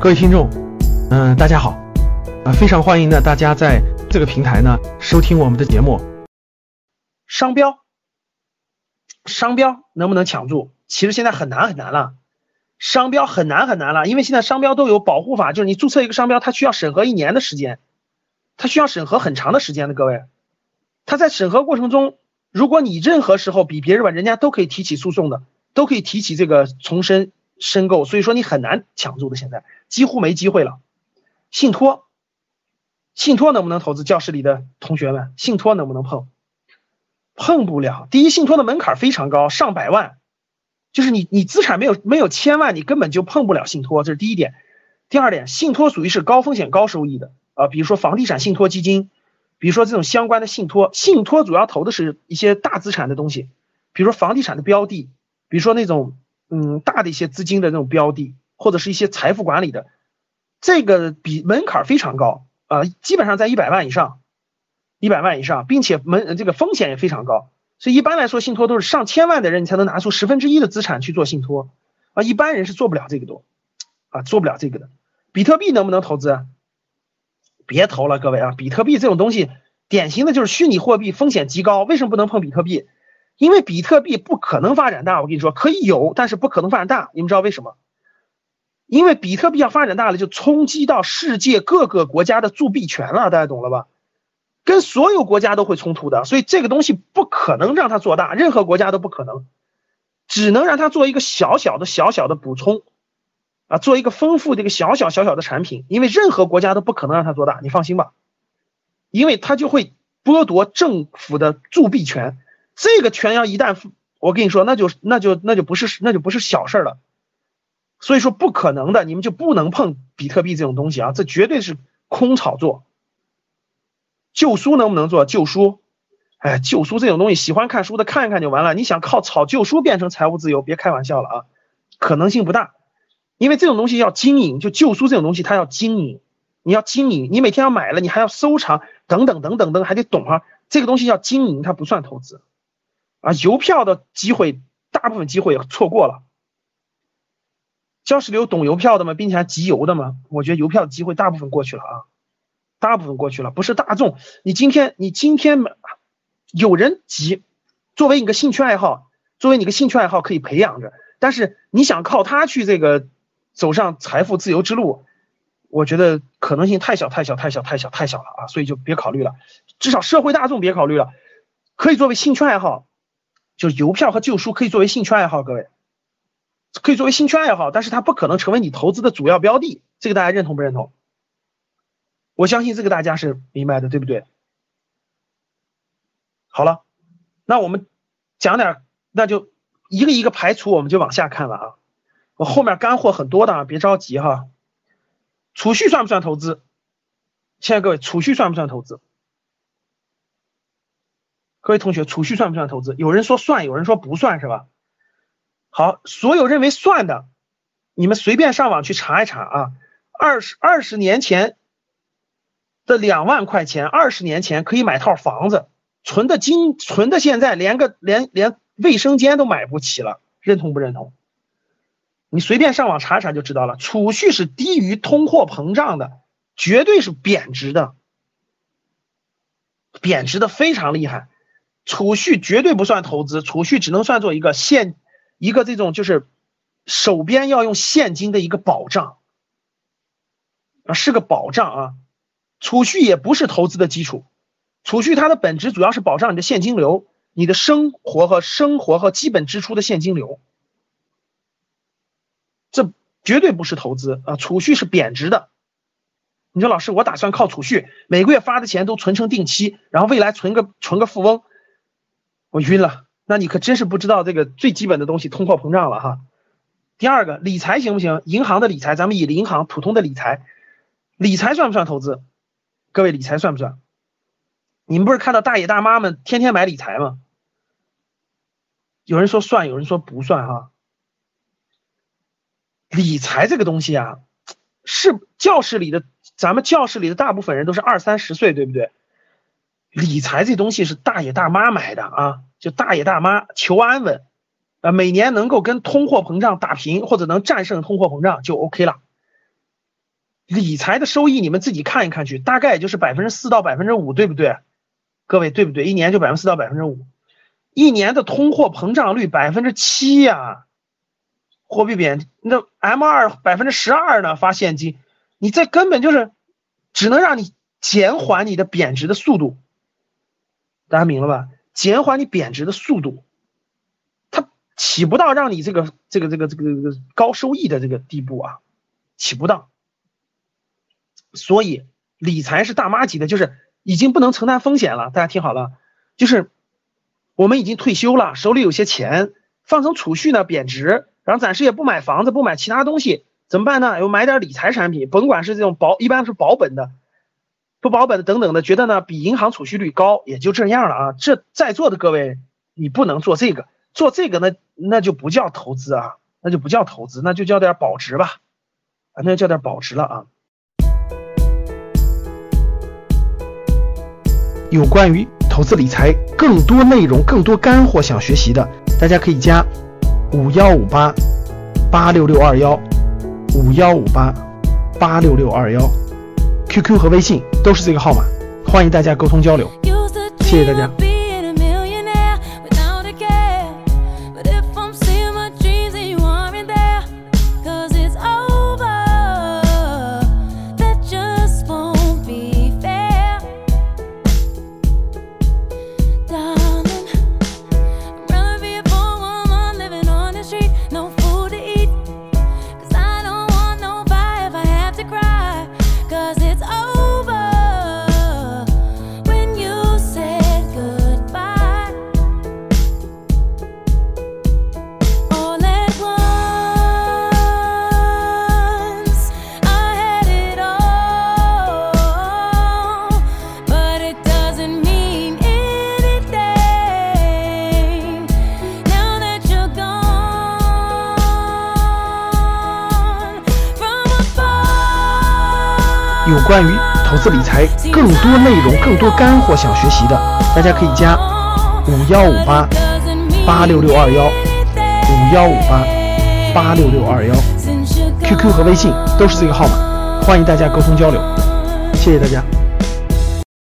各位听众，嗯、大家好，啊、非常欢迎呢大家在这个平台呢收听我们的节目。商标，商标能不能抢注？其实现在很难很难了，商标很难很难了，因为现在商标都有保护法，就是你注册一个商标，它需要审核一年的时间，它需要审核很长的时间的，各位，它在审核过程中，如果你任何时候比别人晚，人家都可以提起诉讼的，都可以提起这个重申申购，所以说你很难抢注的，现在几乎没机会了。信托，信托能不能投资？教室里的同学们，信托能不能碰？碰不了。第一，信托的门槛非常高，上百万，就是你你资产没有没有千万，你根本就碰不了信托，这是第一点。第二点，信托属于是高风险高收益的啊、比如说房地产信托基金，比如说这种相关的信托，信托主要投的是一些大资产的东西，比如说房地产的标的，比如说那种嗯大的一些资金的那种标的，或者是一些财富管理的，这个比门槛非常高啊、基本上在一百万以上。一百万以上，并且门这个风险也非常高，所以一般来说，信托都是上千万的人你才能拿出十分之一的资产去做信托啊，一般人是做不了这个的啊，做不了这个的。比特币能不能投资？别投了，各位啊！比特币这种东西，典型的就是虚拟货币，风险极高。为什么不能碰比特币？因为比特币不可能发展大。我跟你说，可以有，但是不可能发展大。你们知道为什么？因为比特币要发展大了，就冲击到世界各个国家的铸币权了，大家懂了吧？跟所有国家都会冲突的，所以这个东西不可能让它做大，任何国家都不可能，只能让它做一个小小的、小小的补充，啊，做一个丰富这个小小小小的产品，因为任何国家都不可能让它做大，你放心吧，因为它就会剥夺政府的铸币权，这个权要一旦我跟你说，那就那就那就不是那就不是小事儿了，所以说不可能的，你们就不能碰比特币这种东西啊，这绝对是空炒作。旧书能不能做旧书？哎，旧书这种东西，喜欢看书的看一看就完了。你想靠炒旧书变成财务自由，别开玩笑了啊，可能性不大。因为这种东西要经营，就旧书这种东西，它要经营，你要经营，你每天要买了，你还要收藏，等等等等等，还得懂啊。这个东西要经营，它不算投资啊。邮票的机会，大部分机会错过了。教室里有懂邮票的吗？并且还集邮的吗？我觉得邮票的机会大部分过去了啊。大部分过去了，不是大众。你今天，你今天有人集，作为你个兴趣爱好，作为你个兴趣爱好可以培养着，但是你想靠它去这个走上财富自由之路，我觉得可能性太小太小太小太小太小了啊，所以就别考虑了。至少社会大众别考虑了，可以作为兴趣爱好，就是邮票和旧书可以作为兴趣爱好，各位可以作为兴趣爱好，但是它不可能成为你投资的主要标的，这个大家认同不认同？我相信这个大家是明白的，对不对？好了，那我们讲点，那就一个一个排除，我们就往下看了啊。我后面干货很多的啊，别着急哈。储蓄算不算投资？亲爱的各位，储蓄算不算投资？各位同学，储蓄算不算投资？有人说算，有人说不算，是吧？好，所有认为算的，你们随便上网去查一查啊。二十二十年前。的两万块钱，二十年前可以买套房子，存的金存的现在连个连连卫生间都买不起了，认同不认同？你随便上网查查就知道了。储蓄是低于通货膨胀的，绝对是贬值的，贬值的非常厉害。储蓄绝对不算投资，储蓄只能算作一个现一个这种就是手边要用现金的一个保障啊，是个保障啊。储蓄也不是投资的基础，储蓄它的本质主要是保障你的现金流，你的生活和生活和基本支出的现金流，这绝对不是投资啊！储蓄是贬值的。你说老师，我打算靠储蓄，每个月发的钱都存成定期，然后未来存个存个富翁，我晕了。那你可真是不知道这个最基本的东西，通货膨胀了哈。第二个，理财行不行？银行的理财，咱们以银行普通的理财，理财算不算投资？各位理财算不算？你们不是看到大爷大妈们天天买理财吗？有人说算，有人说不算哈。理财这个东西啊，是教室里的，咱们教室里的大部分人都是二三十岁，对不对？理财这东西是大爷大妈买的啊，就大爷大妈求安稳，啊，每年能够跟通货膨胀打平，或者能战胜通货膨胀就 OK 了。理财的收益你们自己看一看去，大概也就是百分之四到百分之五，对不对？各位对不对？一年就百分之四到百分之五，一年的通货膨胀率百分之七呀，货币贬，那 M 二百分之十二呢？发现金，你这根本就是只能让你减缓你的贬值的速度，大家明了吧？减缓你贬值的速度，它起不到让你这个这个这个这个这个高收益的这个地步啊，起不到。所以理财是大妈级的，就是已经不能承担风险了。大家听好了，就是我们已经退休了，手里有些钱，放成储蓄呢贬值，然后暂时也不买房子，不买其他东西，怎么办呢？又买点理财产品，甭管是这种保，一般是保本的，不保本的等等的，觉得呢比银行储蓄率高，也就这样了啊。这在座的各位，你不能做这个，做这个那那就不叫投资啊，那就不叫投资，那就叫点保值吧，啊，那就叫点保值了啊。有关于投资理财更多内容、更多干货想学习的，大家可以加五幺五八八六六二幺五幺五八八六六二幺，QQ 和微信都是这个号码，欢迎大家沟通交流，谢谢大家。有关于投资理财更多内容、更多干货想学习的，大家可以加五幺五八八六六二幺五幺五八八六六二幺，QQ 和微信都是这个号码，欢迎大家沟通交流，谢谢大家。